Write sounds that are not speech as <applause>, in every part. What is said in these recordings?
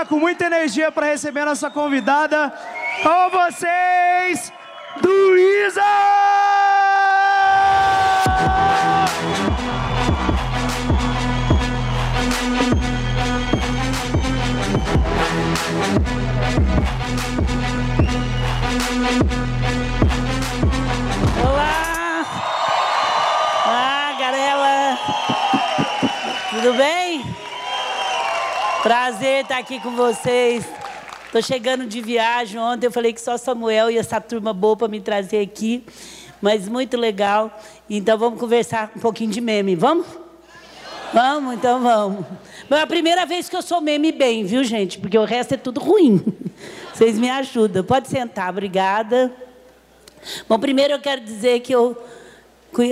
lá com muita energia para receber a nossa convidada. Com vocês, Luísa! Olá! Olá, Garela! Tudo bem? Prazer estar aqui com vocês. Estou chegando de viagem. Ontem eu falei que só Samuel e essa turma boa para me trazer aqui. Mas muito legal. Então vamos conversar um pouquinho de meme. Vamos? Vamos, então vamos. Mas é a primeira vez que eu sou meme bem, viu, gente? Porque o resto é tudo ruim. <laughs> Vocês me ajudam. Pode sentar, obrigada. Bom, primeiro eu quero dizer que eu.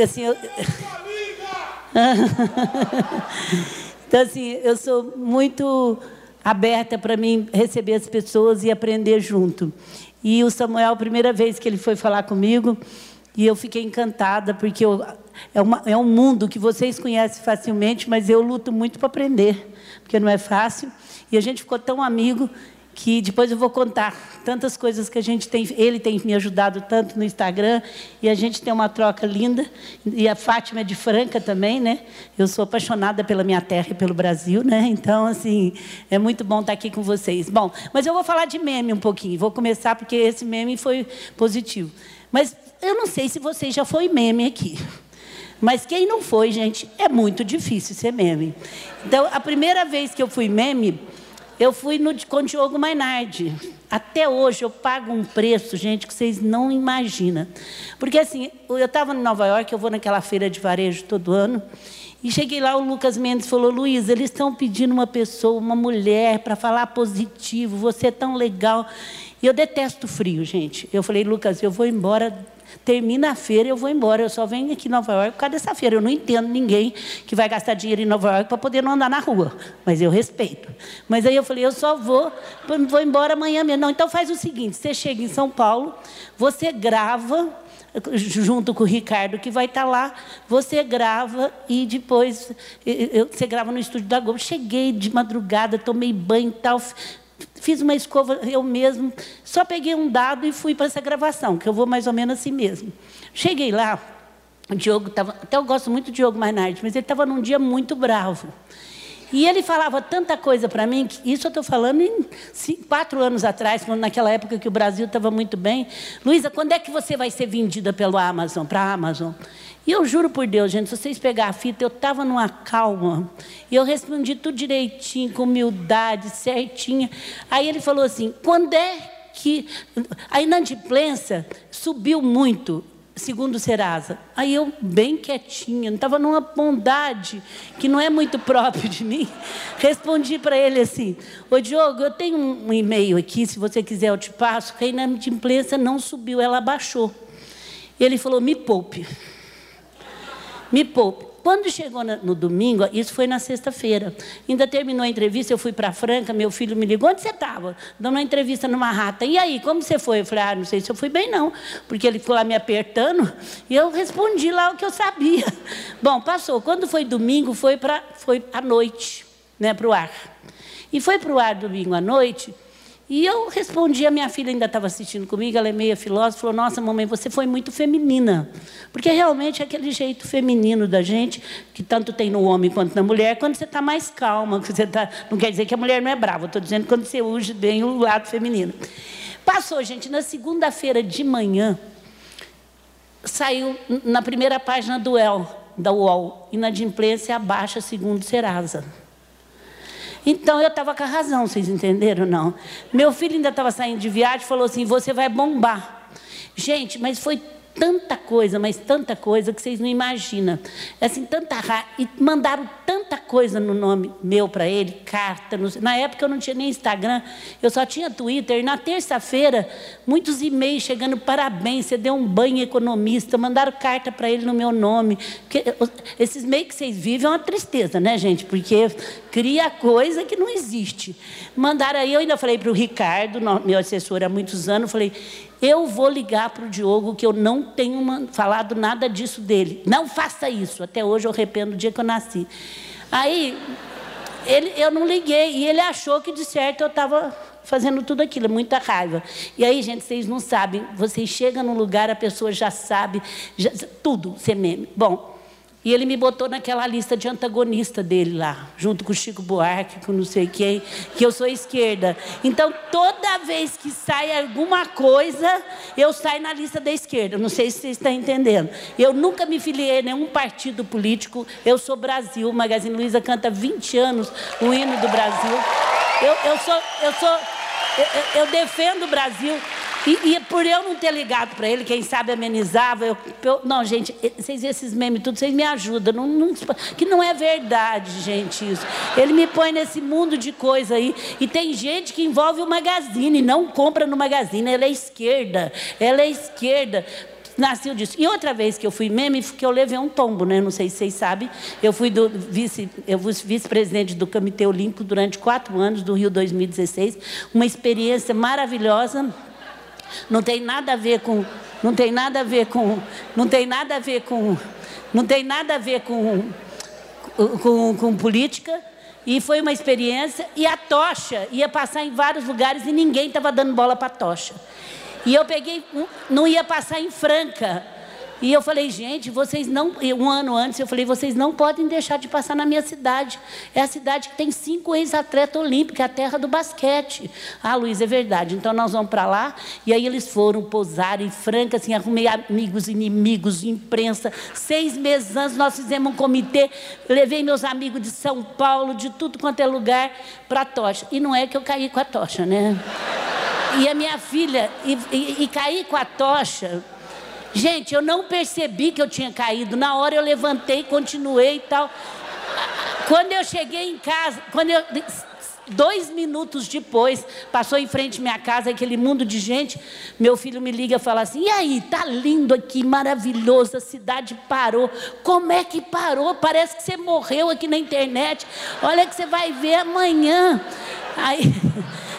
Assim, eu... <laughs> <laughs> então, assim, eu sou muito aberta para mim receber as pessoas e aprender junto. E o Samuel, primeira vez que ele foi falar comigo, e eu fiquei encantada, porque eu, é, uma, é um mundo que vocês conhecem facilmente, mas eu luto muito para aprender, porque não é fácil. E a gente ficou tão amigo que depois eu vou contar tantas coisas que a gente tem, ele tem me ajudado tanto no Instagram e a gente tem uma troca linda e a Fátima é de Franca também, né? Eu sou apaixonada pela minha terra e pelo Brasil, né? Então assim é muito bom estar aqui com vocês. Bom, mas eu vou falar de meme um pouquinho. Vou começar porque esse meme foi positivo. Mas eu não sei se você já foi meme aqui. Mas quem não foi, gente, é muito difícil ser meme. Então, a primeira vez que eu fui meme, eu fui no, com Diogo Mainardi. Até hoje eu pago um preço, gente, que vocês não imaginam. Porque assim, eu estava em Nova York, eu vou naquela feira de varejo todo ano, e cheguei lá, o Lucas Mendes falou, Luiz, eles estão pedindo uma pessoa, uma mulher, para falar positivo, você é tão legal. E eu detesto frio, gente. Eu falei, Lucas, eu vou embora termina a feira, eu vou embora. Eu só venho aqui em Nova York por causa dessa feira. Eu não entendo ninguém que vai gastar dinheiro em Nova York para poder não andar na rua. Mas eu respeito. Mas aí eu falei, eu só vou, vou embora amanhã mesmo. Não, então faz o seguinte: você chega em São Paulo, você grava junto com o Ricardo que vai estar lá, você grava e depois eu, você grava no estúdio da Globo. Cheguei de madrugada, tomei banho e tal, Fiz uma escova eu mesmo, só peguei um dado e fui para essa gravação, que eu vou mais ou menos assim mesmo. Cheguei lá, o Diogo estava. Até eu gosto muito do Diogo Mainardi, mas ele estava num dia muito bravo. E ele falava tanta coisa para mim, que isso eu estou falando em cinco, quatro anos atrás, naquela época que o Brasil estava muito bem. Luísa, quando é que você vai ser vendida pelo Amazon, para a Amazon? E eu juro por Deus, gente, se vocês pegarem a fita, eu estava numa calma. E eu respondi tudo direitinho, com humildade, certinha. Aí ele falou assim: quando é que. A inadimplência subiu muito, segundo o Serasa. Aí eu, bem quietinha, estava numa bondade que não é muito próprio de mim, <laughs> respondi para ele assim: Ô Diogo, eu tenho um e-mail aqui, se você quiser eu te passo, que a inadimplência não subiu, ela baixou. Ele falou: me poupe. Me poupe. Quando chegou no domingo, isso foi na sexta-feira, ainda terminou a entrevista, eu fui para Franca, meu filho me ligou, onde você estava? Dando uma entrevista numa rata. E aí, como você foi? Eu falei, ah, não sei se eu fui bem, não. Porque ele ficou lá me apertando e eu respondi lá o que eu sabia. <laughs> Bom, passou. Quando foi domingo, foi, pra, foi à noite, né, para o ar. E foi para o ar domingo à noite, e eu respondi, a minha filha ainda estava assistindo comigo, ela é meia filósofa, falou, nossa, mamãe, você foi muito feminina. Porque realmente é aquele jeito feminino da gente, que tanto tem no homem quanto na mulher, quando você está mais calma, que <laughs> você tá, não quer dizer que a mulher não é brava, estou dizendo quando você usa bem o lado feminino. Passou, gente, na segunda-feira de manhã, saiu na primeira página do UOL, da UOL, inadimplência abaixa segundo Serasa. Então eu estava com a razão, vocês entenderam? Não. Meu filho ainda estava saindo de viagem e falou assim: você vai bombar. Gente, mas foi tanta coisa, mas tanta coisa que vocês não imaginam. Assim, tanta raiva. E mandaram tanta coisa no nome meu para ele, carta. No... Na época eu não tinha nem Instagram, eu só tinha Twitter. E na terça-feira, muitos e-mails chegando, parabéns, você deu um banho economista, mandaram carta para ele no meu nome. Porque esses e-mails que vocês vivem é uma tristeza, né, gente? Porque cria coisa que não existe. Mandaram aí, eu ainda falei para o Ricardo, meu assessor há muitos anos, falei, eu vou ligar para o Diogo que eu não tenho falado nada disso dele. Não faça isso. Até hoje eu arrependo do dia que eu nasci. Aí ele, eu não liguei. E ele achou que, de certo, eu estava fazendo tudo aquilo, muita raiva. E aí, gente, vocês não sabem. Vocês chegam num lugar, a pessoa já sabe, já, tudo, ser meme. Bom, e ele me botou naquela lista de antagonista dele lá, junto com o Chico Buarque, com não sei quem, que eu sou esquerda. Então, toda vez que sai alguma coisa, eu saio na lista da esquerda. Não sei se vocês estão entendendo. Eu nunca me filiei a nenhum partido político. Eu sou Brasil. O Magazine Luiza canta 20 anos o hino do Brasil. Eu, eu sou. Eu sou eu, eu defendo o Brasil. E, e, por eu não ter ligado para ele, quem sabe amenizava. Eu, eu, não, gente, vocês esses memes tudo, vocês me ajudam. Não, não, que não é verdade, gente, isso. Ele me põe nesse mundo de coisa aí. E tem gente que envolve o magazine, não compra no magazine. Ela é esquerda. Ela é esquerda nasceu disso. E outra vez que eu fui meme, que eu levei um tombo, né? Não sei se vocês sabem. Eu fui vice, eu fui vice-presidente do Comitê Olímpico durante quatro anos, do Rio 2016. Uma experiência maravilhosa. Não tem nada a ver com, não tem nada a ver com, não tem nada a ver com, não tem nada a ver com, com, com política. E foi uma experiência. E a tocha ia passar em vários lugares e ninguém estava dando bola para a tocha. E eu peguei, não ia passar em Franca. E eu falei, gente, vocês não. Um ano antes eu falei, vocês não podem deixar de passar na minha cidade. É a cidade que tem cinco ex-atletas olímpicos, é a terra do basquete. Ah, Luiz, é verdade. Então nós vamos para lá. E aí eles foram pousar em Franca, assim, arrumei amigos, inimigos, imprensa. Seis meses antes nós fizemos um comitê, levei meus amigos de São Paulo, de tudo quanto é lugar, para a tocha. E não é que eu caí com a tocha, né? E a minha filha, e, e, e caí com a tocha. Gente, eu não percebi que eu tinha caído. Na hora eu levantei, continuei e tal. Quando eu cheguei em casa, quando eu, dois minutos depois, passou em frente à minha casa, aquele mundo de gente, meu filho me liga e fala assim, e aí, tá lindo aqui, maravilhoso, a cidade parou. Como é que parou? Parece que você morreu aqui na internet. Olha que você vai ver amanhã. Aí... <laughs>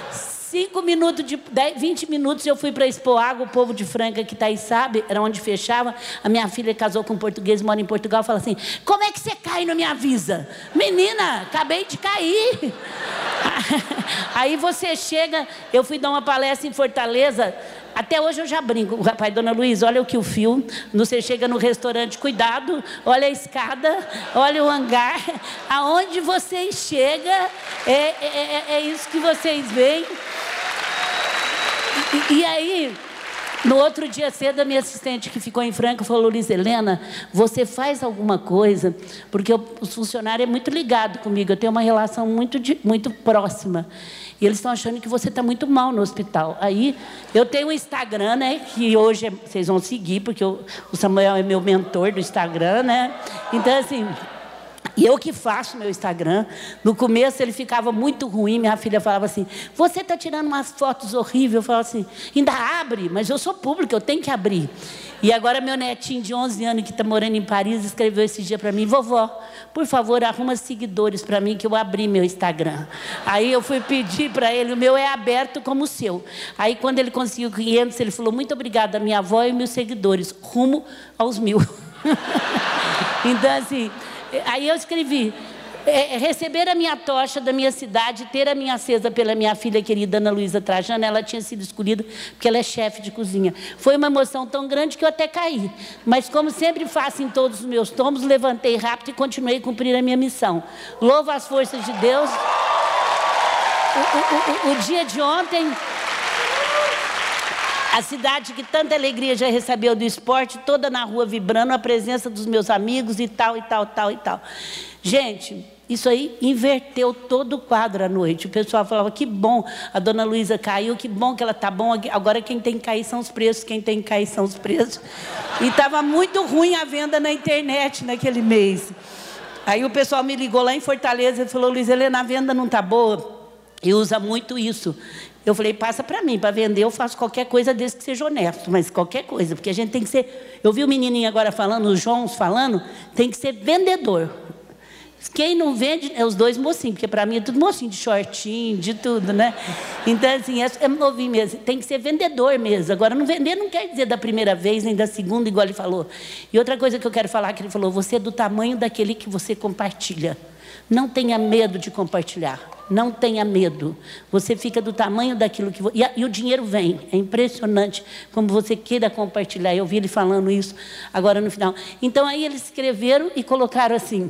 Cinco minutos, de, dez, 20 minutos eu fui para Expo Água, o povo de Franca que está aí sabe, era onde fechava. A minha filha casou com um português, mora em Portugal, fala assim: Como é que você cai não me avisa? Menina, acabei de cair. <laughs> aí você chega, eu fui dar uma palestra em Fortaleza. Até hoje eu já brinco, o rapaz, dona Luiz, olha o que o fio. Você chega no restaurante, cuidado, olha a escada, olha o hangar. <laughs> Aonde vocês chegam, é, é, é, é isso que vocês veem. E, e aí, no outro dia cedo, a minha assistente que ficou em Franca falou, Liz Helena, você faz alguma coisa? Porque o, o funcionário é muito ligado comigo, eu tenho uma relação muito, muito próxima. E eles estão achando que você está muito mal no hospital. Aí, eu tenho um Instagram, né? Que hoje é, vocês vão seguir, porque eu, o Samuel é meu mentor do Instagram, né? Então, assim... E eu que faço meu Instagram. No começo ele ficava muito ruim. Minha filha falava assim: Você está tirando umas fotos horríveis. Eu falava assim: Ainda abre, mas eu sou pública, eu tenho que abrir. E agora meu netinho de 11 anos que está morando em Paris escreveu esse dia para mim: Vovó, por favor, arruma seguidores para mim que eu abri meu Instagram. Aí eu fui pedir para ele: O meu é aberto como o seu. Aí quando ele conseguiu 500, ele falou: Muito obrigada, minha avó e meus seguidores, rumo aos mil. <laughs> então, assim. Aí eu escrevi: é, receber a minha tocha da minha cidade, ter a minha acesa pela minha filha querida Ana Luísa Trajano, ela tinha sido escolhida porque ela é chefe de cozinha. Foi uma emoção tão grande que eu até caí. Mas, como sempre faço em todos os meus tomos, levantei rápido e continuei a cumprir a minha missão. Louvo as forças de Deus. o, o, o, o dia de ontem a cidade que tanta alegria já recebeu do esporte, toda na rua vibrando, a presença dos meus amigos e tal, e tal, tal e tal. Gente, isso aí inverteu todo o quadro à noite. O pessoal falava: que bom, a dona Luísa caiu, que bom que ela está bom. Agora quem tem que cair são os preços, quem tem que cair são os preços. E estava muito ruim a venda na internet naquele mês. Aí o pessoal me ligou lá em Fortaleza e falou: Luiz Helena, a venda não está boa. E usa muito isso. Eu falei, passa para mim, para vender eu faço qualquer coisa desde que seja honesto, mas qualquer coisa, porque a gente tem que ser. Eu vi o menininho agora falando, os João falando, tem que ser vendedor. Quem não vende é os dois mocinhos, porque para mim é tudo mocinho, de shortinho, de tudo, né? Então, assim, é, é novinho mesmo. Tem que ser vendedor mesmo. Agora, não vender não quer dizer da primeira vez, nem da segunda, igual ele falou. E outra coisa que eu quero falar, que ele falou, você é do tamanho daquele que você compartilha. Não tenha medo de compartilhar. Não tenha medo. Você fica do tamanho daquilo que. E, e, o dinheiro vem. É impressionante como você queira compartilhar. Eu ouvi ele falando isso agora no final. Então aí eles escreveram e colocaram assim.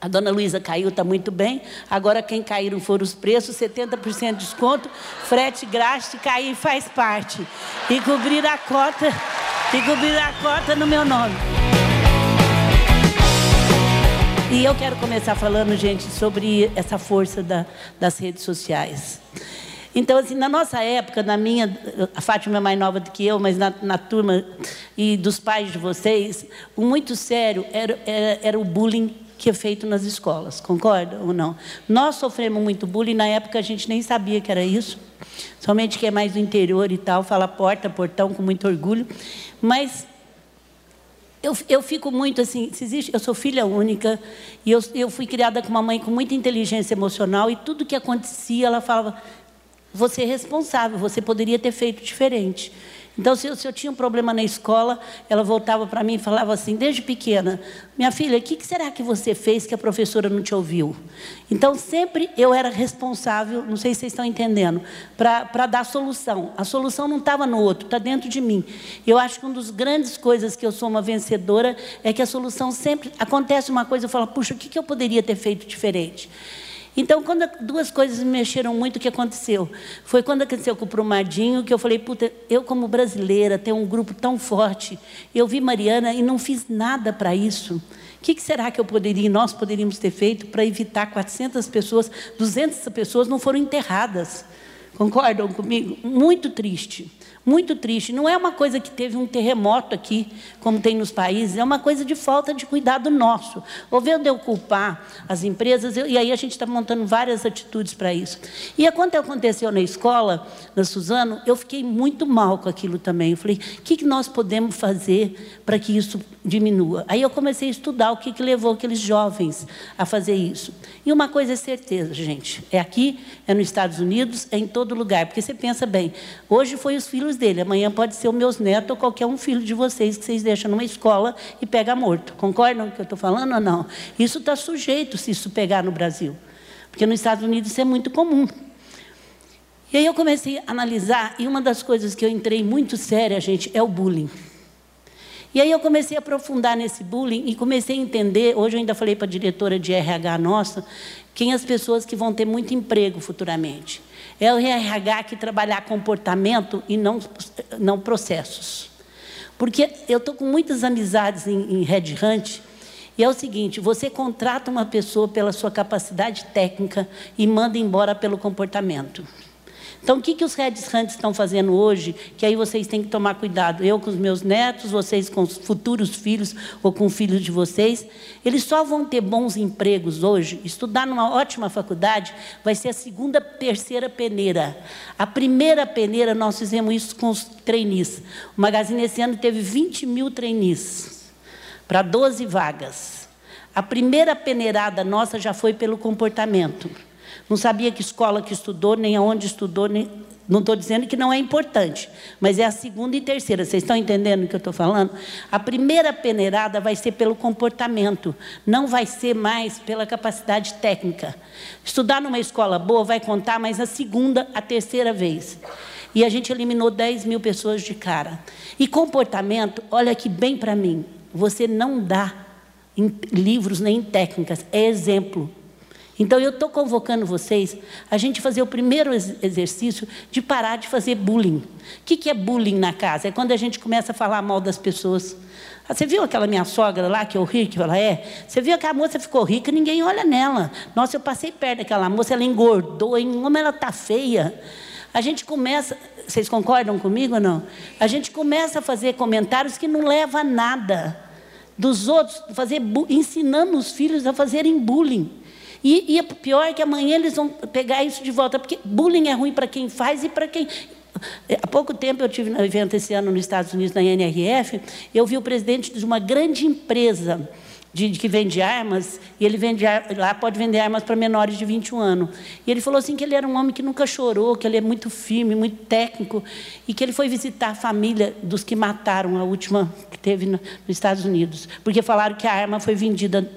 A dona Luísa caiu, está muito bem. Agora quem caíram foram os preços, 70% de desconto, frete grátis, cair faz parte. E cobrir a cota, e cobrir a cota no meu nome. E eu quero começar falando, gente, sobre essa força da, das redes sociais. Então, assim, na nossa época, na minha, a Fátima é mais nova do que eu, mas na, na turma e dos pais de vocês, o muito sério era, era, era o bullying que é feito nas escolas, concorda ou não? Nós sofremos muito bullying, na época a gente nem sabia que era isso, somente que é mais do interior e tal, fala porta, portão com muito orgulho, mas eu, eu fico muito assim, existe, eu sou filha única e eu, eu fui criada com uma mãe com muita inteligência emocional e tudo que acontecia ela falava, você é responsável, você poderia ter feito diferente. Então, se eu, se eu, tinha um problema na escola, ela voltava para mim e falava assim, desde pequena, minha filha, o que, que, será que você fez que a professora não te ouviu? Então, sempre eu era responsável, não sei se vocês estão entendendo, para dar solução. A solução não estava no outro, está dentro de mim. Eu acho que uma das grandes coisas que eu sou uma vencedora é que a solução sempre acontece uma coisa, eu falo, puxa, o que, que eu poderia ter feito diferente? Então, quando duas coisas me mexeram muito, o que aconteceu? Foi quando aconteceu com o Prumadinho, que eu falei, puta, eu como brasileira, tenho um grupo tão forte, eu vi Mariana e não fiz nada para isso. O que, que, será que eu poderia, nós poderíamos ter feito para evitar 400 pessoas, 200 pessoas não foram enterradas? Concordam comigo? Muito triste. Muito triste. Não é uma coisa que teve um terremoto aqui, como tem nos países, é uma coisa de falta de cuidado nosso. Ouvindo eu culpar as empresas, eu, e aí a gente está montando várias atitudes para isso. E quando aconteceu na escola, na Suzano, eu fiquei muito mal com aquilo também. Eu falei, o que, que nós podemos fazer para que isso diminua? Aí eu comecei a estudar o que, que levou aqueles jovens a fazer isso. E uma coisa é certeza, gente, é aqui, é nos Estados Unidos, é em todo lugar. Porque você pensa bem, hoje foi os filhos dele, amanhã pode ser os meus netos ou qualquer um filho de vocês que vocês deixam numa escola e pega morto. Concordam com o que eu estou falando ou não? Isso está sujeito se isso pegar no Brasil. Porque nos Estados Unidos isso é muito comum. E aí eu comecei a analisar, e uma das coisas que eu entrei muito séria, gente, é o bullying. E aí eu comecei a aprofundar nesse bullying e comecei a entender, hoje eu ainda falei para a diretora de RH nossa, quem as pessoas que vão ter muito emprego futuramente. É o RH que trabalhar comportamento e não, não processos. Porque eu estou com muitas amizades em, em Red Hunt, e é o seguinte: você contrata uma pessoa pela sua capacidade técnica e manda embora pelo comportamento. Então, o que, que os Red Hunters estão fazendo hoje? Que aí vocês têm que tomar cuidado. Eu com os meus netos, vocês com os futuros filhos ou com filhos de vocês. Eles só vão ter bons empregos hoje. Estudar numa ótima faculdade vai ser a segunda, terceira peneira. A primeira peneira, nós fizemos isso com os trainees. O Magazine esse ano teve 20 mil trainees para 12 vagas. A primeira peneirada nossa já foi pelo comportamento. Não sabia que escola que estudou, nem aonde estudou, nem... não estou dizendo que não é importante, mas é a segunda e terceira. Vocês estão entendendo o que eu estou falando? A primeira peneirada vai ser pelo comportamento, não vai ser mais pela capacidade técnica. Estudar numa escola boa vai contar, mas a segunda, a terceira vez. E a gente eliminou 10 mil pessoas de cara. E comportamento, olha aqui bem para mim, você não dá em livros nem em técnicas, é exemplo. Então eu estou convocando vocês a gente fazer o primeiro exercício de parar de fazer bullying. O que, que é bullying na casa? É quando a gente começa a falar mal das pessoas. Ah, você viu aquela minha sogra lá, que eu ri, que ela é? Você viu que a moça ficou rica, ninguém olha nela. Nossa, eu passei perto daquela moça, ela engordou, em como ela está feia. A gente começa, vocês concordam comigo ou não? A gente começa a fazer comentários que não levam a nada. Dos outros, fazer, ensinando os filhos a fazerem bullying. E, e é pior é que amanhã eles vão pegar isso de volta, porque bullying é ruim para quem faz e para quem. Há pouco tempo eu tive um evento esse ano nos Estados Unidos, na NRF, eu vi o presidente de uma grande empresa de, de, que vende armas, e ele vende lá pode vender armas para menores de 21 anos. E ele falou assim que ele era um homem que nunca chorou, que ele é muito firme, muito técnico, e que ele foi visitar a família dos que mataram a última que teve no, nos Estados Unidos, porque falaram que a arma foi vendida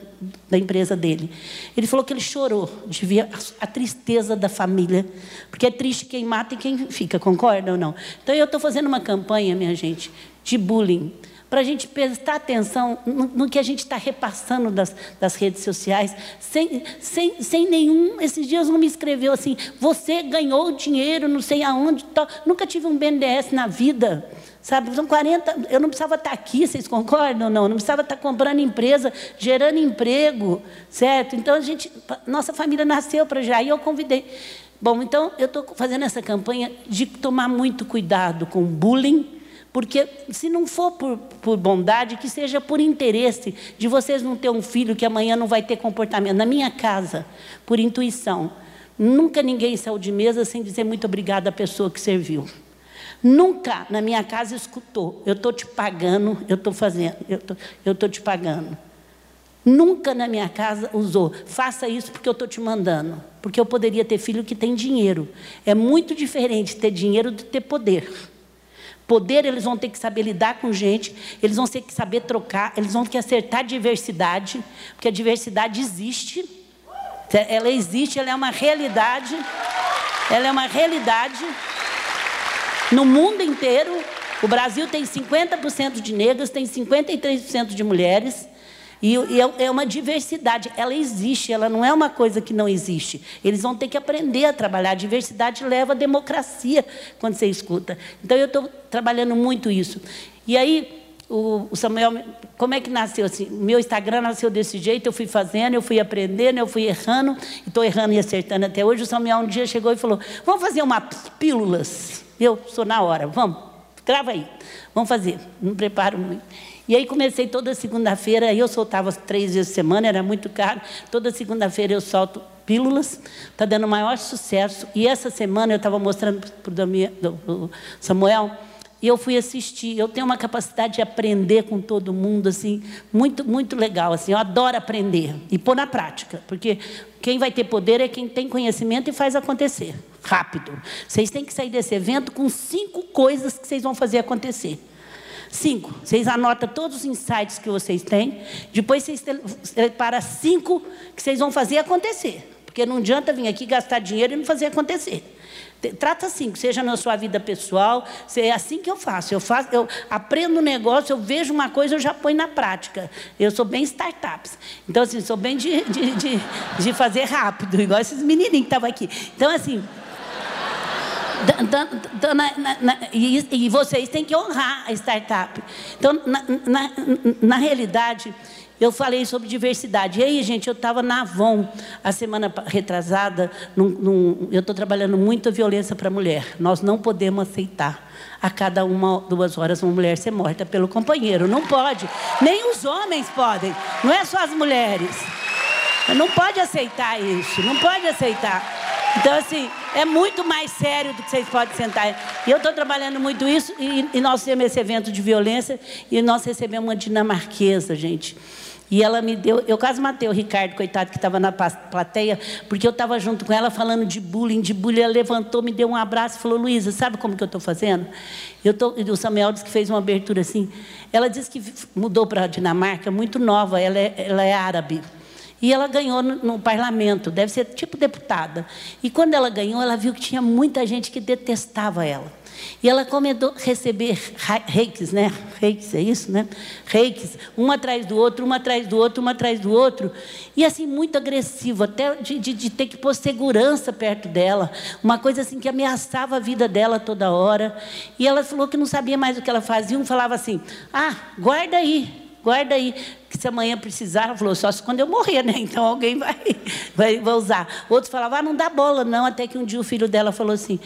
da empresa dele. Ele falou que ele chorou de ver a tristeza da família, porque é triste quem mata e quem fica, concorda ou não? Então eu estou fazendo uma campanha, minha gente, de bullying para a gente prestar atenção no, que a gente está repassando das, das, redes sociais, sem, sem, sem nenhum. Esses dias um me escreveu assim: você ganhou dinheiro, não sei aonde, nunca tive um BNDES na vida. Sabe, são 40, eu não precisava estar tá aqui, vocês concordam ou não? Não precisava estar tá comprando empresa, gerando emprego, certo? Então a gente, nossa família nasceu para já, e eu convidei. Bom, então eu estou fazendo essa campanha de tomar muito cuidado com bullying, porque se não for por, por, bondade, que seja por interesse de vocês não ter um filho que amanhã não vai ter comportamento. Na minha casa, por intuição, nunca ninguém saiu de mesa sem dizer muito obrigado à pessoa que serviu. Nunca na minha casa escutou, eu estou te pagando, eu estou fazendo, eu tô, estou te pagando. Nunca na minha casa usou, faça isso porque eu estou te mandando. Porque eu poderia ter filho que tem dinheiro. É muito diferente ter dinheiro do ter poder. Poder, eles vão ter que saber lidar com gente, eles vão ter que saber trocar, eles vão ter que acertar a diversidade, porque a diversidade existe. Ela existe, ela é uma realidade. Ela é uma realidade. No mundo inteiro, o Brasil tem 50% de negros, tem 53% de mulheres. E, é, é uma diversidade, ela existe, ela não é uma coisa que não existe. Eles vão ter que aprender a trabalhar. A diversidade leva a democracia quando você escuta. Então eu estou trabalhando muito isso. E aí, o, Samuel, como é que nasceu assim? Meu Instagram nasceu desse jeito, eu fui fazendo, eu fui aprendendo, eu fui errando, estou errando e acertando até hoje. O Samuel um dia chegou e falou: Vamos fazer umas pílulas. Eu sou na hora, vamos, grava aí, vamos fazer. Não preparo muito. E aí comecei toda segunda-feira, eu soltava três vezes por semana, era muito caro. Toda segunda-feira eu solto pílulas, está dando maior sucesso. E essa semana eu estava mostrando para o Samuel, e eu fui assistir. Eu tenho uma capacidade de aprender com todo mundo, assim, muito, muito legal. Assim, eu adoro aprender e pôr na prática, porque quem vai ter poder é quem tem conhecimento e faz acontecer rápido. Vocês têm que sair desse evento com cinco coisas que vocês vão fazer acontecer. Cinco. Vocês anotam todos os insights que vocês têm. Depois vocês separam cinco que vocês vão fazer acontecer. Porque não adianta vir aqui gastar dinheiro e não fazer acontecer. Trata assim, seja na sua vida pessoal, é assim que eu faço. Eu faço, eu aprendo um negócio, eu vejo uma coisa, eu já ponho na prática. Eu sou bem startups. Então, assim, sou bem de, de, de, de fazer rápido, igual esses menininhos que estavam aqui. Então, assim, da, da, na, na, e, e, vocês têm que honrar a startup. Então, na, na, realidade, eu falei sobre diversidade. E aí, gente, eu estava na Avon, a semana retrasada, num, num, eu estou trabalhando muito a violência para a mulher. Nós não podemos aceitar a cada uma, duas horas, uma mulher ser morta pelo companheiro. Não pode. Nem os homens podem. Não é só as mulheres. Não pode aceitar isso. Não pode aceitar. Então, assim, é muito mais sério do que vocês podem sentar. E eu estou trabalhando muito isso, e, e nós temos esse evento de violência, e nós recebemos uma dinamarquesa, gente. E ela me deu, eu quase matei o Ricardo, coitado, que estava na plateia, porque eu estava junto com ela falando de bullying, de bullying. Ela levantou, me deu um abraço e falou: Luísa, sabe como que eu estou fazendo? Eu tô, o Samuel disse que fez uma abertura assim. Ela disse que mudou para a Dinamarca, muito nova, ela é, ela é árabe. E ela ganhou no, parlamento, deve ser tipo deputada. E quando ela ganhou, ela viu que tinha muita gente que detestava ela. E ela começou a receber reikes, né? Reikes, é isso, né? Reikes, um atrás do outro, um atrás do outro, um atrás do outro. E assim, muito agressivo, até de, de, de ter que pôr segurança perto dela. Uma coisa assim que ameaçava a vida dela toda hora. E ela falou que não sabia mais o que ela fazia. Um falava assim: ah, guarda aí, guarda aí, que se amanhã precisar, ela falou, só se quando eu morrer, né? Então alguém <laughs> vai, vai, vai usar. Outros falavam, ah, não dá bola, não. Até que um dia o filho dela falou assim: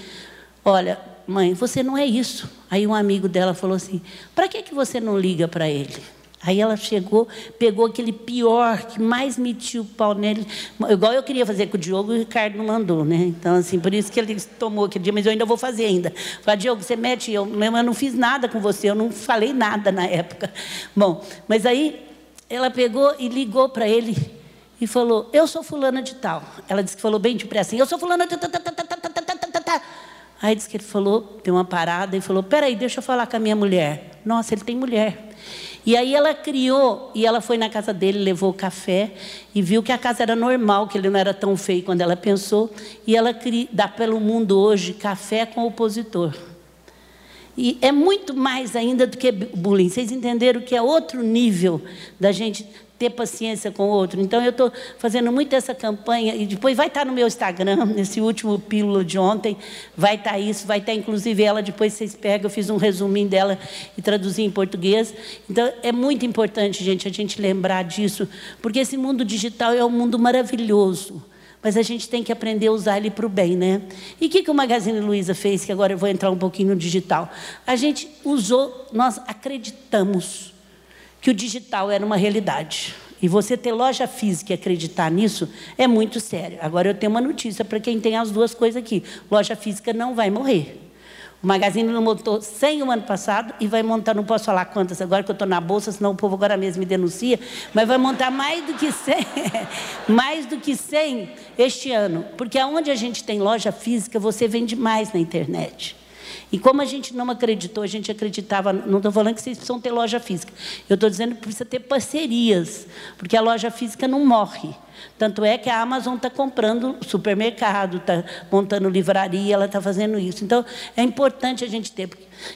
Olha, mãe, você não é isso. Aí um amigo dela falou assim: para que, que você não liga para ele? Aí ela chegou, pegou aquele pior, que mais metia o pau nele. Igual eu queria fazer com o Diogo, o Ricardo não mandou, né? Então, assim, por isso que ele tomou aquele dia, mas eu ainda vou fazer ainda. Falei, Diogo, você mete, eu, eu não fiz nada com você, eu não falei nada na época. Bom, mas aí ela pegou e ligou para ele e falou: Eu sou fulana de tal. Ela disse que falou bem depressa assim: Eu sou fulana de tal. Aí disse que ele falou, deu uma parada e falou: Peraí, deixa eu falar com a minha mulher. Nossa, ele tem mulher. E aí ela criou, e ela foi na casa dele, levou café e viu que a casa era normal, que ele não era tão feio quando ela pensou. E ela dá pelo mundo hoje café com opositor. E é muito mais ainda do que bullying. Vocês entenderam que é outro nível da gente ter paciência com o outro. Então, eu estou fazendo muito essa campanha, e depois vai estar no meu Instagram, <laughs> nesse último pílula de ontem, vai estar isso, vai estar inclusive ela, depois vocês pegam, eu fiz um resuminho dela e traduzi em português. Então, é muito importante, gente, a gente lembrar disso, porque esse mundo digital é um mundo maravilhoso. Mas a gente tem que aprender a usar ele para o bem, né? E o que, que o Magazine Luiza fez, que agora eu vou entrar um pouquinho no digital? A gente usou, nós acreditamos que o digital era uma realidade. E você ter loja física e acreditar nisso é muito sério. Agora eu tenho uma notícia para quem tem as duas coisas aqui: loja física não vai morrer. O Magazine não montou 100 o ano passado e vai montar, não posso falar quantas agora que eu estou na bolsa, senão o povo agora mesmo me denuncia, mas vai montar mais do que 100, <laughs> mais do que 100 este ano. Porque aonde a gente tem loja física, você vende mais na internet. E como a gente não acreditou, a gente acreditava, não estou falando que vocês precisam ter loja física, eu estou dizendo que precisa ter parcerias, porque a loja física não morre. Tanto é que a Amazon está comprando supermercado, está montando livraria, ela está fazendo isso. Então, é importante a gente ter.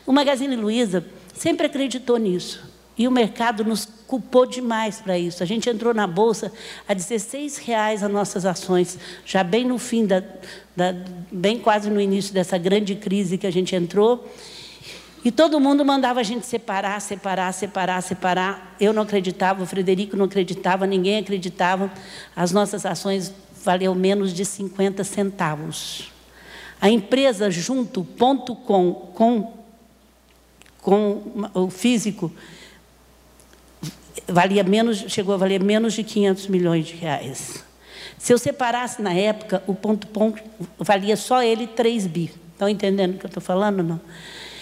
O Magazine Luiza sempre acreditou nisso. E o mercado nos culpou demais para isso. A gente entrou na bolsa a 16 reais as nossas ações, já bem no fim da, da, bem quase no início dessa grande crise que a gente entrou. E todo mundo mandava a gente separar, separar, separar, separar. Eu não acreditava, o Frederico não acreditava, ninguém acreditava. As nossas ações valeu menos de 50 centavos. A empresa junto, ponto com, com, com o físico, valia menos, chegou a valer menos de 500 milhões de reais. Se eu separasse na época, o ponto ponto valia só ele 3 bi. Estão entendendo o que eu estou falando? Não.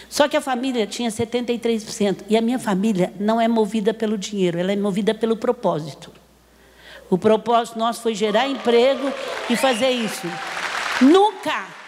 Só que a família tinha 73%. E a minha família não é movida pelo dinheiro, ela é movida pelo propósito. O propósito nosso foi gerar emprego e fazer isso. Nunca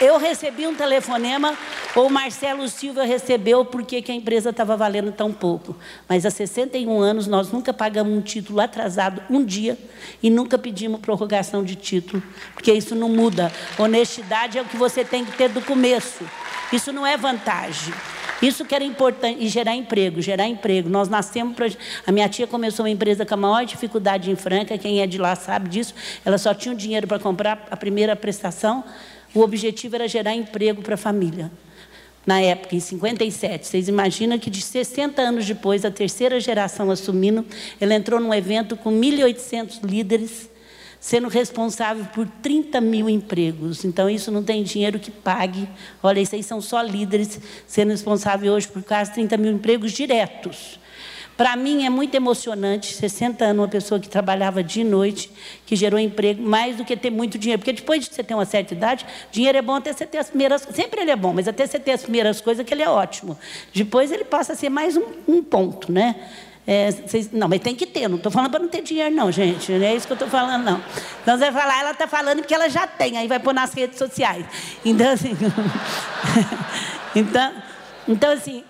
eu recebi um telefonema, ou Marcelo Silva recebeu porque que a empresa estava valendo tão pouco. Mas há 61 anos nós nunca pagamos um título atrasado um dia e nunca pedimos prorrogação de título, porque isso não muda. Honestidade é o que você tem que ter do começo. Isso não é vantagem. Isso que era importante, e gerar emprego, gerar emprego. Nós nascemos para. A minha tia começou uma empresa com a maior dificuldade em Franca, quem é de lá sabe disso. Ela só tinha o dinheiro para comprar a primeira prestação o objetivo era gerar emprego para a família. Na época, em 57, vocês imaginam que de 60 anos depois, a terceira geração assumindo, ela entrou num evento com 1.800 líderes, sendo responsável por 30 mil empregos. Então, isso não tem dinheiro que pague. Olha, aí são só líderes sendo responsáveis hoje por quase 30 mil empregos diretos. Para mim é muito emocionante, 60 anos, uma pessoa que trabalhava de noite, que gerou emprego, mais do que ter muito dinheiro. Porque depois de você ter uma certa idade, dinheiro é bom até você ter as primeiras Sempre ele é bom, mas até você ter as primeiras coisas, que ele é ótimo. Depois ele passa a ser mais um, um ponto, né? É, vocês, não, mas tem que ter, não estou falando para não ter dinheiro, não, gente. Não é isso que eu estou falando, não. Então você vai falar, ela está falando que ela já tem, aí vai pôr nas redes sociais. Então, assim. <laughs> então, então, assim,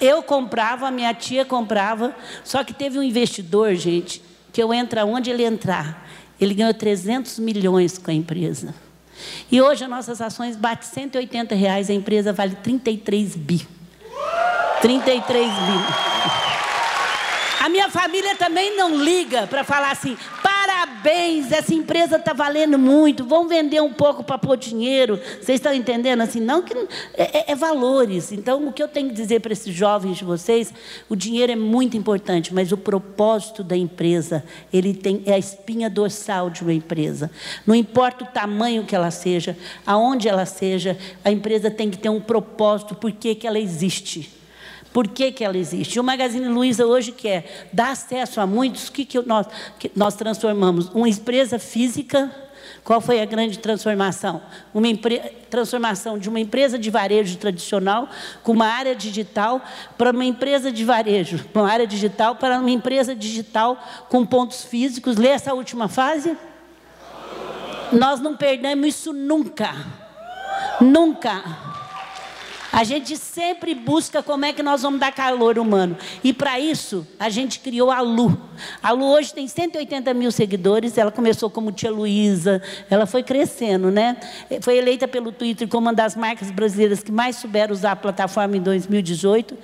eu comprava, minha tia comprava, só que teve um investidor, gente, que eu entro onde ele entrar, ele ganhou 300 milhões com a empresa. E hoje as nossas ações batem 180 reais, a empresa vale 33 bi. 33 bi. A minha família também não liga para falar assim: parabéns, essa empresa está valendo muito, vão vender um pouco para pôr dinheiro. Vocês estão entendendo? Assim, não que é, é, é valores. Então, o que eu tenho que dizer para esses jovens de vocês, o dinheiro é muito importante, mas o propósito da empresa, ele tem é a espinha dorsal de uma empresa. Não importa o tamanho que ela seja, aonde ela seja, a empresa tem que ter um propósito, por que, que ela existe. Por que, que ela existe? O Magazine Luiza hoje quer dar acesso a muitos. O que, que nós, que nós transformamos? Uma empresa física Qual foi a grande transformação? Uma transformação de uma empresa de varejo tradicional com uma área digital para uma empresa de varejo, uma área digital para uma empresa digital com pontos físicos. Lê essa última fase. Nós não perdemos isso nunca. Nunca. A gente sempre busca como é que nós vamos dar calor humano. E para isso, a gente criou a Lu. A Lu hoje tem 180 mil seguidores. Ela começou como tia Luísa. Ela foi crescendo, né? Foi eleita pelo Twitter como uma das marcas brasileiras que mais souberam usar a plataforma em 2018.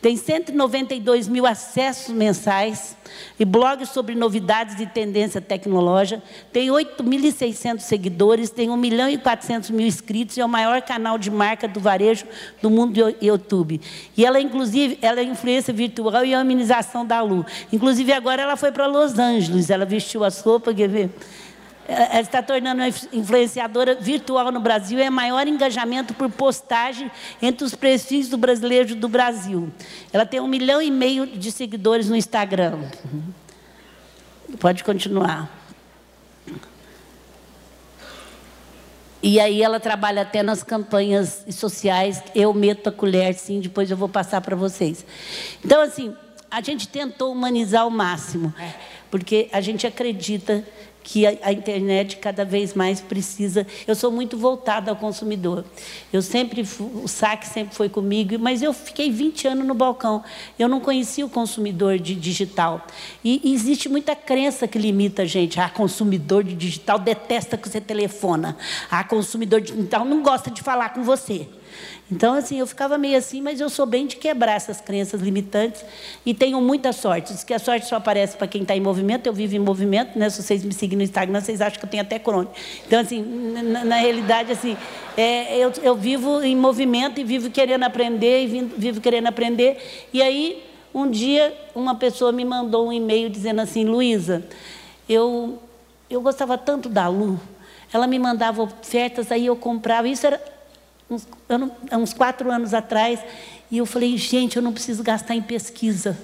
Tem 192 mil acessos mensais e blogs sobre novidades e tendência tecnológica. Tem 8.600 seguidores, tem 1 milhão e 400 mil inscritos e é o maior canal de marca do varejo do mundo do YouTube. E ela, inclusive, ela é influência virtual e amenização da Lu. Inclusive, agora ela foi para Los Angeles, ela vestiu as roupas, quer ver? Ela está tornando uma influenciadora virtual no Brasil. É maior engajamento por postagem entre os perfis do brasileiro do Brasil. Ela tem um milhão e meio de seguidores no Instagram. Pode continuar. E aí ela trabalha até nas campanhas sociais. Eu meto a colher, sim, depois eu vou passar para vocês. Então, assim, a gente tentou humanizar ao máximo, porque a gente acredita que a, internet cada vez mais precisa. Eu sou muito voltada ao consumidor. Eu sempre, o saque sempre foi comigo, mas eu fiquei 20 anos no balcão. Eu não conhecia o consumidor de digital. E, existe muita crença que limita a gente. Ah, consumidor de digital detesta que você telefona. Ah, consumidor de digital não gosta de falar com você. Então, assim, eu ficava meio assim, mas eu sou bem de quebrar essas crenças limitantes e tenho muita sorte. Diz que a sorte só aparece para quem está em movimento, eu vivo em movimento, né? Se vocês me seguem no Instagram, vocês acham que eu tenho até crônica. Então, assim, na, na realidade, assim, é, eu, eu, vivo em movimento e vivo querendo aprender, e vivo, vivo querendo aprender. E aí, um dia, uma pessoa me mandou um e-mail dizendo assim, Luísa, eu, eu gostava tanto da Lu, ela me mandava ofertas, aí eu comprava. Isso era uns, uns quatro anos atrás, e eu falei, gente, eu não preciso gastar em pesquisa.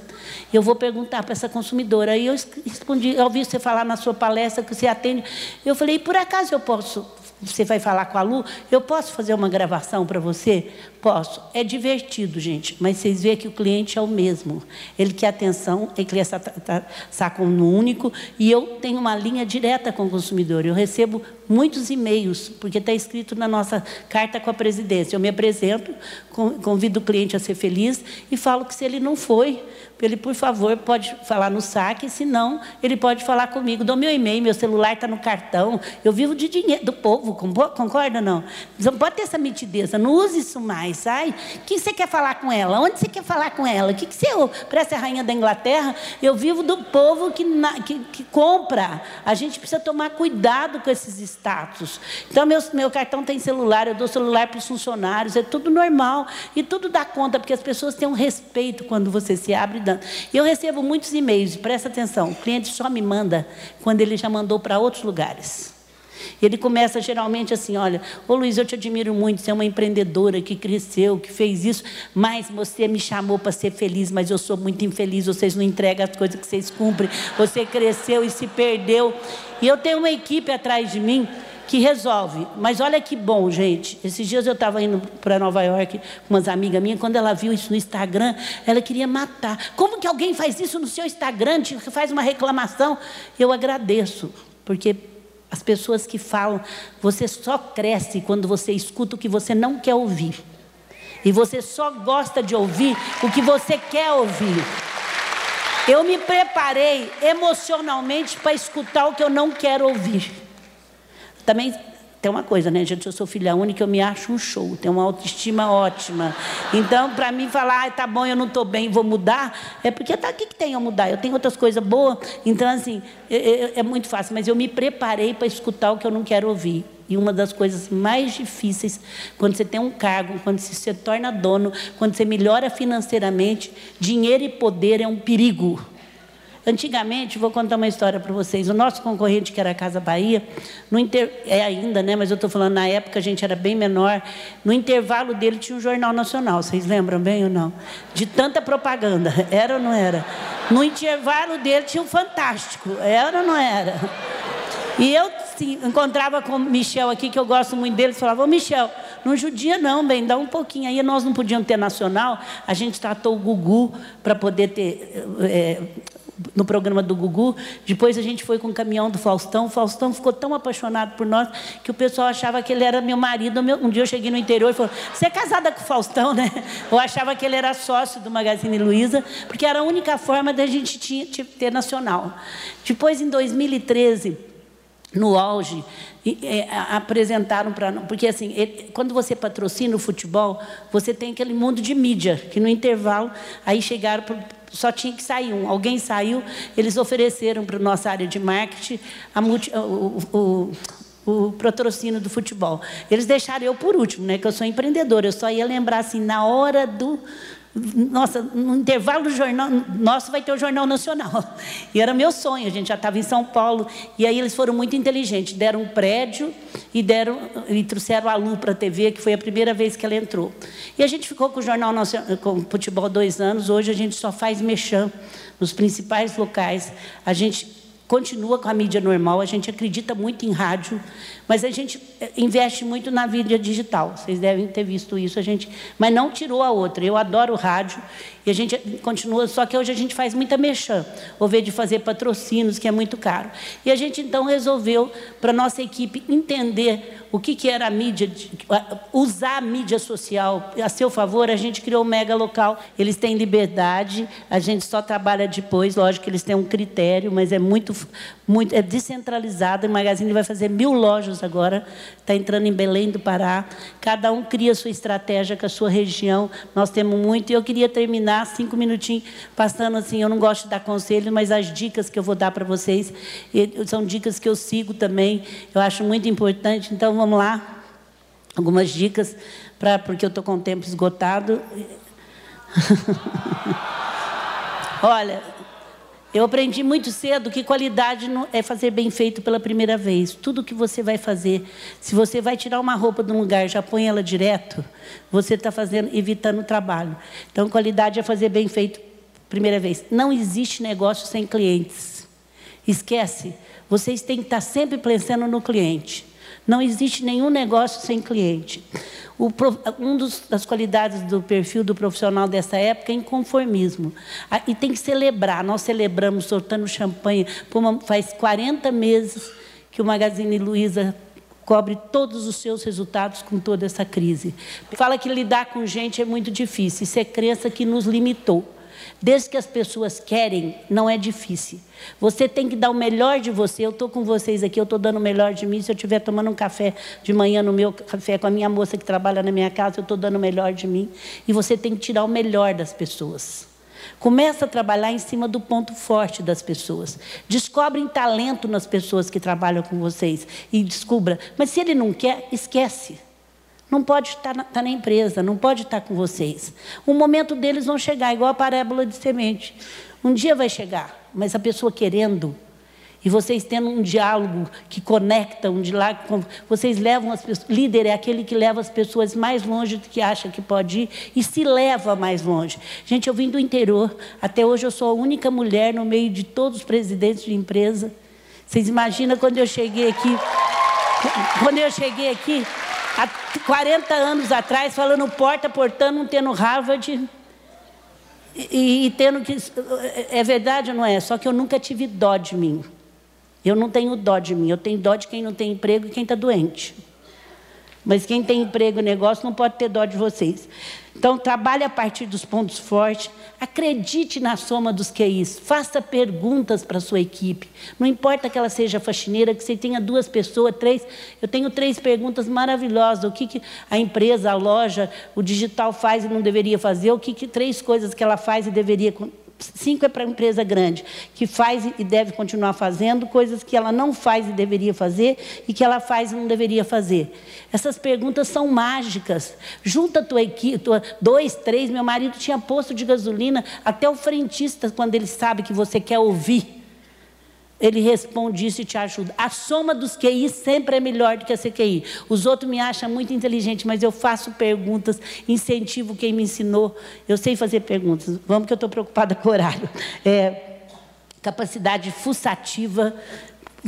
Eu vou perguntar para essa consumidora. Aí eu respondi, eu ouvi você falar na sua palestra que você atende. Eu falei, por acaso eu posso você vai falar com a Lu, eu posso fazer uma gravação para você? Posso. É divertido, gente, mas vocês veem que o cliente é o mesmo. Ele quer atenção, ele quer saco no único, e eu tenho uma linha direta com o consumidor. Eu recebo muitos e-mails, porque está escrito na nossa carta com a presidência. Eu me apresento, convido o cliente a ser feliz e falo que se ele não foi, ele, por favor, pode falar no saque, se não, ele pode falar comigo. Dou meu e-mail, meu celular está no cartão. Eu vivo de dinheiro do povo, concorda ou não? Não pode ter essa mitideza, não use isso mais, sai. O que você quer falar com ela? Onde você quer falar com ela? O que, que você. Para essa rainha da Inglaterra, eu vivo do povo que, que, que compra. A gente precisa tomar cuidado com esses status. Então, meu, meu cartão tem celular, eu dou celular para os funcionários, é tudo normal. E tudo dá conta, porque as pessoas têm um respeito quando você se abre dando. Eu recebo muitos e-mails, presta atenção, o cliente só me manda quando ele já mandou para outros lugares. Ele começa geralmente assim: olha, ô Luiz, eu te admiro muito, você é uma empreendedora que cresceu, que fez isso, mas você me chamou para ser feliz, mas eu sou muito infeliz, vocês não entregam as coisas que vocês cumprem, você cresceu e se perdeu. E eu tenho uma equipe atrás de mim que resolve. Mas olha que bom, gente. Esses dias eu estava indo para Nova York com umas amigas minhas, quando ela viu isso no Instagram, ela queria matar. Como que alguém faz isso no seu Instagram, faz uma reclamação? Eu agradeço, porque as pessoas que falam, você só cresce quando você escuta o que você não quer ouvir. E você só gosta de ouvir o que você quer ouvir. Eu me preparei emocionalmente para escutar o que eu não quero ouvir. Também tem uma coisa, né, gente? Eu sou filha única, eu me acho um show, tenho uma autoestima ótima. Então, para mim falar, ah, tá bom, eu não estou bem, vou mudar, é porque tá, o que, que tem a mudar? Eu tenho outras coisas boas, então, assim, é, é, é muito fácil, mas eu me preparei para escutar o que eu não quero ouvir. E uma das coisas mais difíceis, quando você tem um cargo, quando você se torna dono, quando você melhora financeiramente, dinheiro e poder é um perigo. Antigamente, vou contar uma história para vocês. O nosso concorrente, que era a Casa Bahia, no inter... é ainda, né? Mas eu estou falando na época a gente era bem menor. No intervalo dele tinha um jornal nacional. Vocês lembram bem ou não? De tanta propaganda. <laughs> Era ou não era? No intervalo dele tinha um Fantástico. Era ou não era? E eu assim, encontrava com o Michel aqui, que eu gosto muito dele, falava, ô Michel, não judia não, bem, dá um pouquinho. Aí nós não podíamos ter nacional, a gente tratou o Gugu para poder ter é, no programa do Gugu. Depois a gente foi com o caminhão do Faustão. O Faustão ficou tão apaixonado por nós que o pessoal achava que ele era meu marido. Um dia eu cheguei no interior e falou: Você é casada com o Faustão, né? <laughs> Eu achava que ele era sócio do Magazine Luiza, porque era a única forma da gente ter nacional. Depois, em 2013, no auge, é, apresentaram para porque assim quando você patrocina o futebol você tem aquele mundo de mídia que no intervalo aí chegaram só tinha que sair um. Alguém saiu, eles ofereceram para a nossa área de marketing multi, o, o, o patrocínio do futebol. Eles deixaram eu por último, né? Que eu sou empreendedora. Eu só ia lembrar assim na hora do nossa, no intervalo do jornal nosso vai ter o Jornal Nacional. <laughs> E era meu sonho, a gente já estava em São Paulo. E aí eles foram muito inteligentes, deram um prédio e, deram, e trouxeram a Lu para a TV, que foi a primeira vez que ela entrou. E a gente ficou com o Jornal Nacional, com o futebol dois anos, hoje a gente só faz mexão nos principais locais. A gente continua com a mídia normal, a gente acredita muito em rádio, mas a gente eh, investe muito na mídia digital. Vocês devem ter visto isso, a gente, mas não tirou a outra. Eu adoro rádio e a gente continua, só que hoje a gente faz muita mexã, vez de fazer patrocínios, que é muito caro. E a gente então resolveu para nossa equipe entender o que, que era a mídia, usar a mídia social a seu favor, a gente criou o Mega Local. Eles têm liberdade, a gente só trabalha depois, lógico que eles têm um critério, mas é muito, muito é descentralizado. O Magazine vai fazer mil lojas agora, está entrando em Belém do Pará. Cada um cria sua estratégia com a sua região. Nós temos muito, e eu queria terminar cinco minutinhos passando assim. Eu não gosto de dar conselho, mas as dicas que eu vou dar para vocês são dicas que eu sigo também, eu acho muito importante. Então, vamos lá. Algumas dicas, pra, porque eu estou com o tempo esgotado. <laughs> Olha, eu aprendi muito cedo que qualidade é fazer bem feito pela primeira vez. Tudo que você vai fazer, se você vai tirar uma roupa de um lugar já põe ela direto, você está fazendo, evitando o trabalho. Então, qualidade é fazer bem feito primeira vez. Não existe negócio sem clientes. Esquece. Vocês têm que estar sempre pensando no cliente. Não existe nenhum negócio sem cliente. O, um das qualidades do perfil do profissional dessa época é inconformismo. Ah, e tem que celebrar. Nós celebramos soltando champanhe. Uma, faz 40 meses que o Magazine Luiza cobre todos os seus resultados com toda essa crise. Fala que lidar com gente é muito difícil. Isso é crença que nos limitou. Desde que as pessoas querem, não é difícil. Você tem que dar o melhor de você. Eu estou com vocês aqui, eu estou dando o melhor de mim. Se eu estiver tomando um café de manhã no meu café com a minha moça que trabalha na minha casa, eu estou dando o melhor de mim. E você tem que tirar o melhor das pessoas. Começa a trabalhar em cima do ponto forte das pessoas. Descobrem talento nas pessoas que trabalham com vocês. E descubra. Mas se ele não quer, esquece. Não pode estar na, estar na empresa, não pode estar com vocês. O momento deles vão chegar, igual a parábola de semente. Um dia vai chegar, mas a pessoa querendo, e vocês tendo um diálogo que conecta, um diálogo, vocês levam as pessoas. Líder é aquele que leva as pessoas mais longe do que acha que pode ir e se leva mais longe. Gente, eu vim do interior, até hoje eu sou a única mulher no meio de todos os presidentes de empresa. Vocês imaginam quando eu cheguei aqui? Quando eu cheguei aqui, há 40 anos atrás, falando porta portando, não tendo Harvard. E, e, tendo que. É verdade ou não é? Só que eu nunca tive dó de mim. Eu não tenho dó de mim. Eu tenho dó de quem não tem emprego e quem está doente. Mas quem tem emprego e negócio não pode ter dó de vocês. Então, trabalhe a partir dos pontos fortes, acredite na soma dos QIs, faça perguntas para a sua equipe. Não importa que ela seja faxineira, que você tenha duas pessoas, três. Eu tenho três perguntas maravilhosas. O que, que a empresa, a loja, o digital faz e não deveria fazer, o que, que três coisas que ela faz e deveria Cinco é para a empresa grande, que faz e deve continuar fazendo coisas que ela não faz e deveria fazer e que ela faz e não deveria fazer. Essas perguntas são mágicas. Junta tua equipe, tua, dois, três. Meu marido tinha posto de gasolina, até o frentista, quando ele sabe que você quer ouvir ele responde isso e te ajuda. A soma dos QI sempre é melhor do que a CQI. Os outros me acham muito inteligente, mas eu faço perguntas, incentivo quem me ensinou. Eu sei fazer perguntas. Vamos que eu estou preocupada com o horário. É, capacidade fuçativa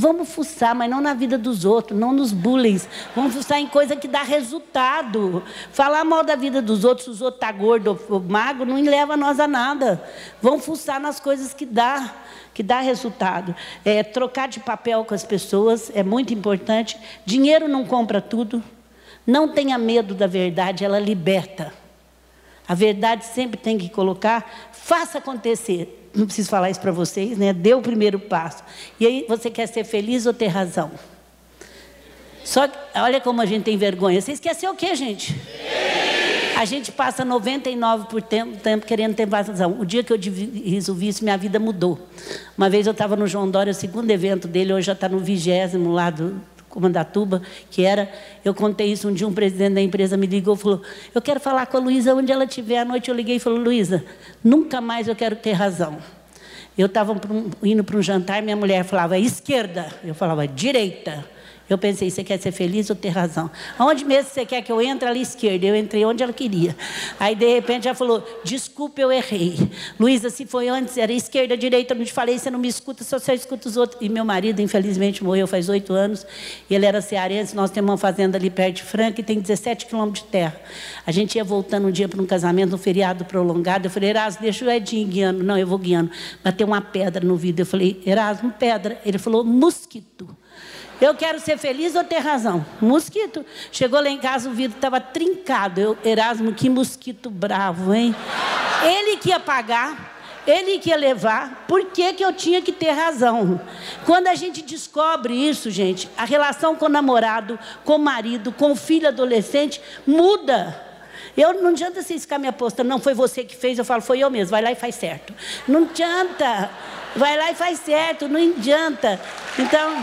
Vamos fuçar, mas não na vida dos outros, não nos bullying. Vamos fuçar em coisa que dá resultado. Falar mal da vida dos outros, se os outros tá gordo ou magro, não leva nós a nada. Vamos fuçar nas coisas que dá que dá resultado. É, trocar de papel com as pessoas é muito importante. Dinheiro não compra tudo. Não tenha medo da verdade, ela liberta. A verdade sempre tem que colocar, faça acontecer. Não preciso falar isso para vocês, né? Dê o primeiro passo. E aí você quer ser feliz ou ter razão? Só que, olha como a gente tem vergonha. Vocês querem ser o quê, gente? A gente passa 99% por tempo, tempo querendo ter razão. O dia que eu resolvi isso, minha vida mudou. Uma vez eu estava no João Dória, o segundo evento dele, hoje já está no vigésimo lá do, Comandatuba, que era, eu contei isso um dia, um presidente da empresa me ligou e falou, eu quero falar com a Luísa onde ela estiver. À noite eu liguei e falei, Luísa, nunca mais eu quero ter razão. Eu estava indo para um jantar, minha mulher falava, esquerda. Eu falava, direita. Eu pensei, você quer ser feliz ou ter razão? Aonde mesmo você quer que eu entre ali esquerda? Eu entrei onde ela queria. Aí, de repente, ela falou, desculpe, eu errei. Luísa, se foi antes, era esquerda, direita, eu não te falei, você não me escuta, só você escuta os outros. E meu marido, infelizmente, morreu faz oito anos. Ele era cearense, nós temos uma fazenda ali perto de Franca e tem 17 quilômetros de terra. A gente ia voltando um dia para um casamento, um feriado prolongado. Eu falei, Erasmo, deixa o Edinho guiando. Não, eu vou guiando. Bateu uma pedra no vidro. Eu falei, Erasmo, pedra. Ele falou, mosquito. Eu quero ser feliz ou ter razão? Mosquito. Chegou lá em casa, o vidro estava trincado. Eu, Erasmo, que mosquito bravo, hein? Ele que ia pagar, ele que ia levar, por que, que eu tinha que ter razão? Quando a gente descobre isso, gente, a relação com o namorado, com o marido, com o filho adolescente muda. Eu não adianta vocês ficar me apostando, não foi você que fez, eu falo, foi eu mesmo, vai lá e faz certo. Não adianta, vai lá e faz certo, não adianta. Então,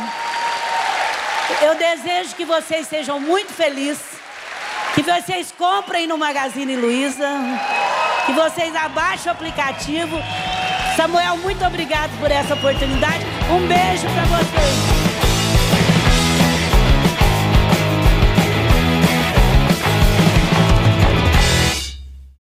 eu desejo que vocês sejam muito felizes, que vocês comprem no Magazine Luiza, que vocês abaixem o aplicativo. Samuel, muito obrigado por essa oportunidade. Um beijo para vocês.